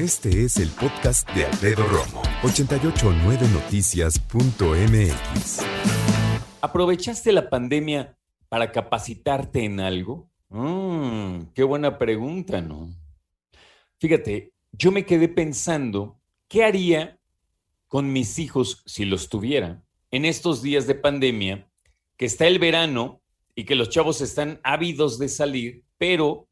Este es el podcast de Alfredo Romo, 889noticias.mx. ¿Aprovechaste la pandemia para capacitarte en algo? Mmm, qué buena pregunta, ¿no? Fíjate, yo me quedé pensando, ¿qué haría con mis hijos si los tuviera en estos días de pandemia, que está el verano y que los chavos están ávidos de salir, pero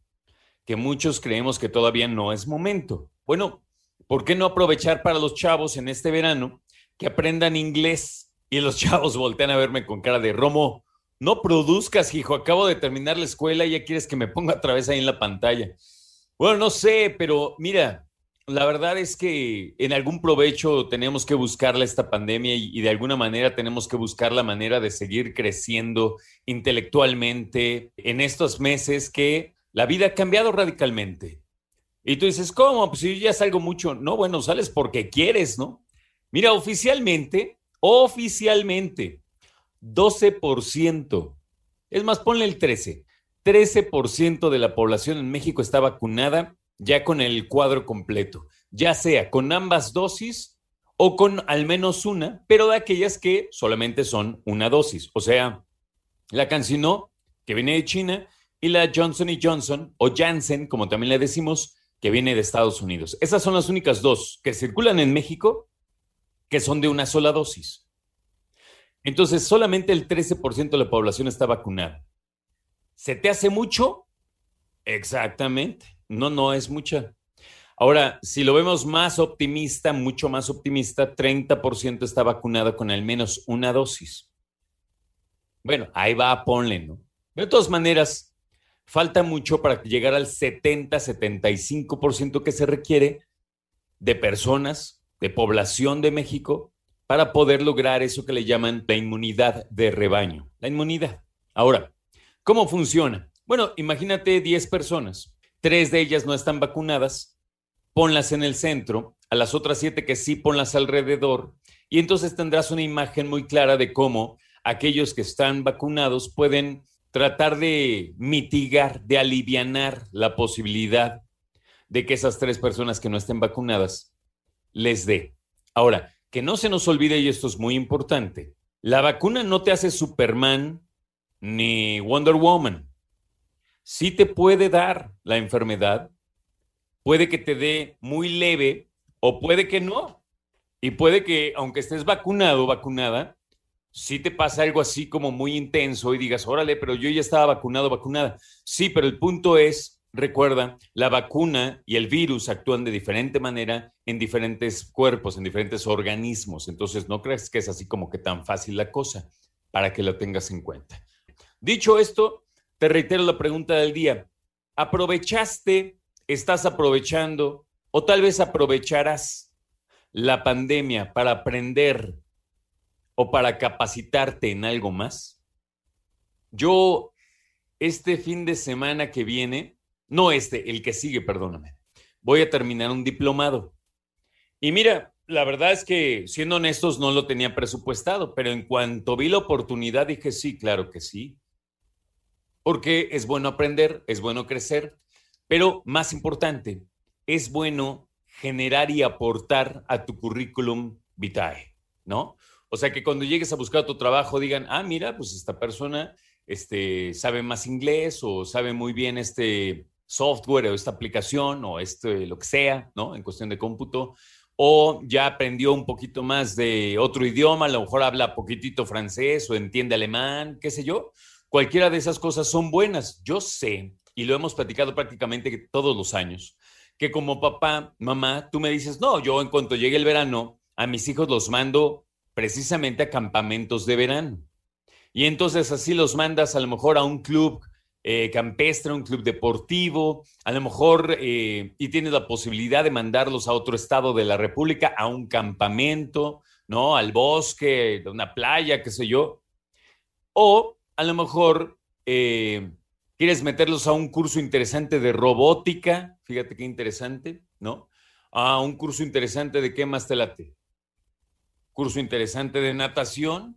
que muchos creemos que todavía no es momento? Bueno, ¿por qué no aprovechar para los chavos en este verano que aprendan inglés? Y los chavos voltean a verme con cara de Romo, no produzcas, hijo, acabo de terminar la escuela y ya quieres que me ponga otra vez ahí en la pantalla. Bueno, no sé, pero mira, la verdad es que en algún provecho tenemos que buscarle esta pandemia y, de alguna manera tenemos que buscar la manera de seguir creciendo intelectualmente en estos meses que la vida ha cambiado radicalmente. Y tú dices, ¿cómo? Pues si ya salgo mucho. No, bueno, sales porque quieres, ¿no? Mira, oficialmente, oficialmente, 12%. Es más, ponle el 13. 13% de la población en México está vacunada ya con el cuadro completo, ya sea con ambas dosis o con al menos una, pero de aquellas que solamente son una dosis. O sea, la CanSino, que viene de China, y la Johnson Johnson, o Janssen, como también le decimos, que viene de Estados Unidos. Esas son las únicas dos que circulan en México que son de una sola dosis. Entonces, solamente el 13% de la población está vacunada. ¿Se te hace mucho? Exactamente. No, no es mucha. Ahora, si lo vemos más optimista, mucho más optimista, 30% está vacunado con al menos una dosis. Bueno, ahí va, ponle, ¿no? De todas maneras, falta mucho para llegar al 70-75% que se requiere de personas, de población de México, para poder lograr eso que le llaman la inmunidad de rebaño. La inmunidad. Ahora, ¿cómo funciona? Bueno, imagínate 10 personas, tres de ellas no están vacunadas, ponlas en el centro, a las otras siete que sí ponlas alrededor, y entonces tendrás una imagen muy clara de cómo aquellos que están vacunados pueden tratar de mitigar, de alivianar la posibilidad de que esas tres personas que no estén vacunadas les dé. Ahora, que no se nos olvide, y esto es muy importante, la vacuna no te hace Superman ni Wonder Woman. Sí te puede dar la enfermedad, puede que te dé muy leve o puede que no. Y puede que, aunque estés vacunado o vacunada, si te pasa algo así como muy intenso y digas, órale, pero yo ya estaba vacunado, vacunada. Sí, pero el punto es, recuerda, la vacuna y el virus actúan de diferente manera en diferentes cuerpos, en diferentes organismos. Entonces, no crees que es así como que tan fácil la cosa, para que lo tengas en cuenta. Dicho esto, te reitero la pregunta del día. ¿Aprovechaste, estás aprovechando o tal vez aprovecharás la pandemia para aprender o para capacitarte en algo más? Yo, este fin de semana que viene, no este, el que sigue, perdóname, voy a terminar un diplomado. Y mira, la verdad es que, siendo honestos, no lo tenía presupuestado, pero en cuanto vi la oportunidad, dije, sí, claro que sí. Porque es bueno aprender, es bueno crecer, pero más importante, es bueno generar y aportar a tu currículum vitae, ¿no? O sea, que cuando llegues a buscar tu trabajo digan, ah, mira, pues esta persona este, sabe más inglés o sabe muy bien este software o esta aplicación o este, lo que sea, ¿no? En cuestión de cómputo. O ya aprendió un poquito más de otro idioma, a lo mejor habla poquitito francés o entiende alemán, qué sé yo. Cualquiera de esas cosas son buenas. Yo sé, y lo hemos platicado prácticamente todos los años, que como papá, mamá, tú me dices, no, yo en cuanto llegue el verano, a mis hijos los mando precisamente a campamentos de verano. Y entonces así los mandas a lo mejor a un club eh, campestre, un club deportivo, a lo mejor, eh, y tienes la posibilidad de mandarlos a otro estado de la República, a un campamento, ¿no? Al bosque, a una playa, qué sé yo. O a lo mejor eh, quieres meterlos a un curso interesante de robótica, fíjate qué interesante, ¿no? A un curso interesante de qué más te late curso interesante de natación.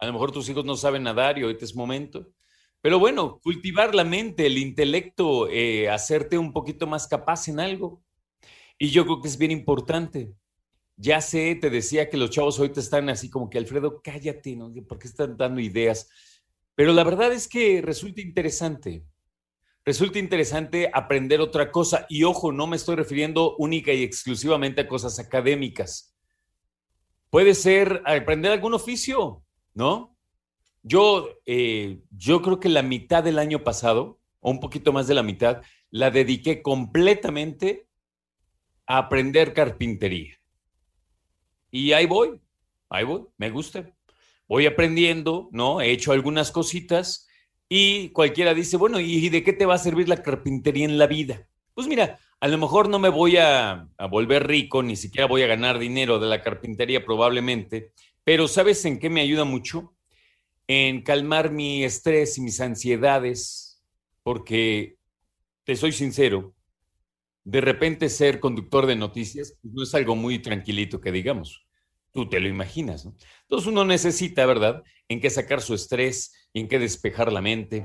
A lo mejor tus hijos no saben nadar y ahorita es momento. Pero bueno, cultivar la mente, el intelecto, eh, hacerte un poquito más capaz en algo. Y yo creo que es bien importante. Ya sé, te decía que los chavos ahorita están así como que, Alfredo, cállate, ¿no? ¿Por qué están dando ideas? Pero la verdad es que resulta interesante. Resulta interesante aprender otra cosa. Y ojo, no me estoy refiriendo única y exclusivamente a cosas académicas. Puede ser aprender algún oficio, ¿no? Yo, eh, yo creo que la mitad del año pasado, o un poquito más de la mitad, la dediqué completamente a aprender carpintería. Y ahí voy, ahí voy, me gusta. Voy aprendiendo, ¿no? He hecho algunas cositas y cualquiera dice, bueno, ¿y de qué te va a servir la carpintería en la vida? Pues mira, a lo mejor no me voy a, volver rico, ni siquiera voy a ganar dinero de la carpintería probablemente, pero ¿sabes en qué me ayuda mucho? En calmar mi estrés y mis ansiedades, porque te soy sincero, de repente ser conductor de noticias pues, no es algo muy tranquilito que digamos. Tú te lo imaginas, ¿no? Entonces uno necesita, ¿verdad?, en qué sacar su estrés en qué despejar la mente.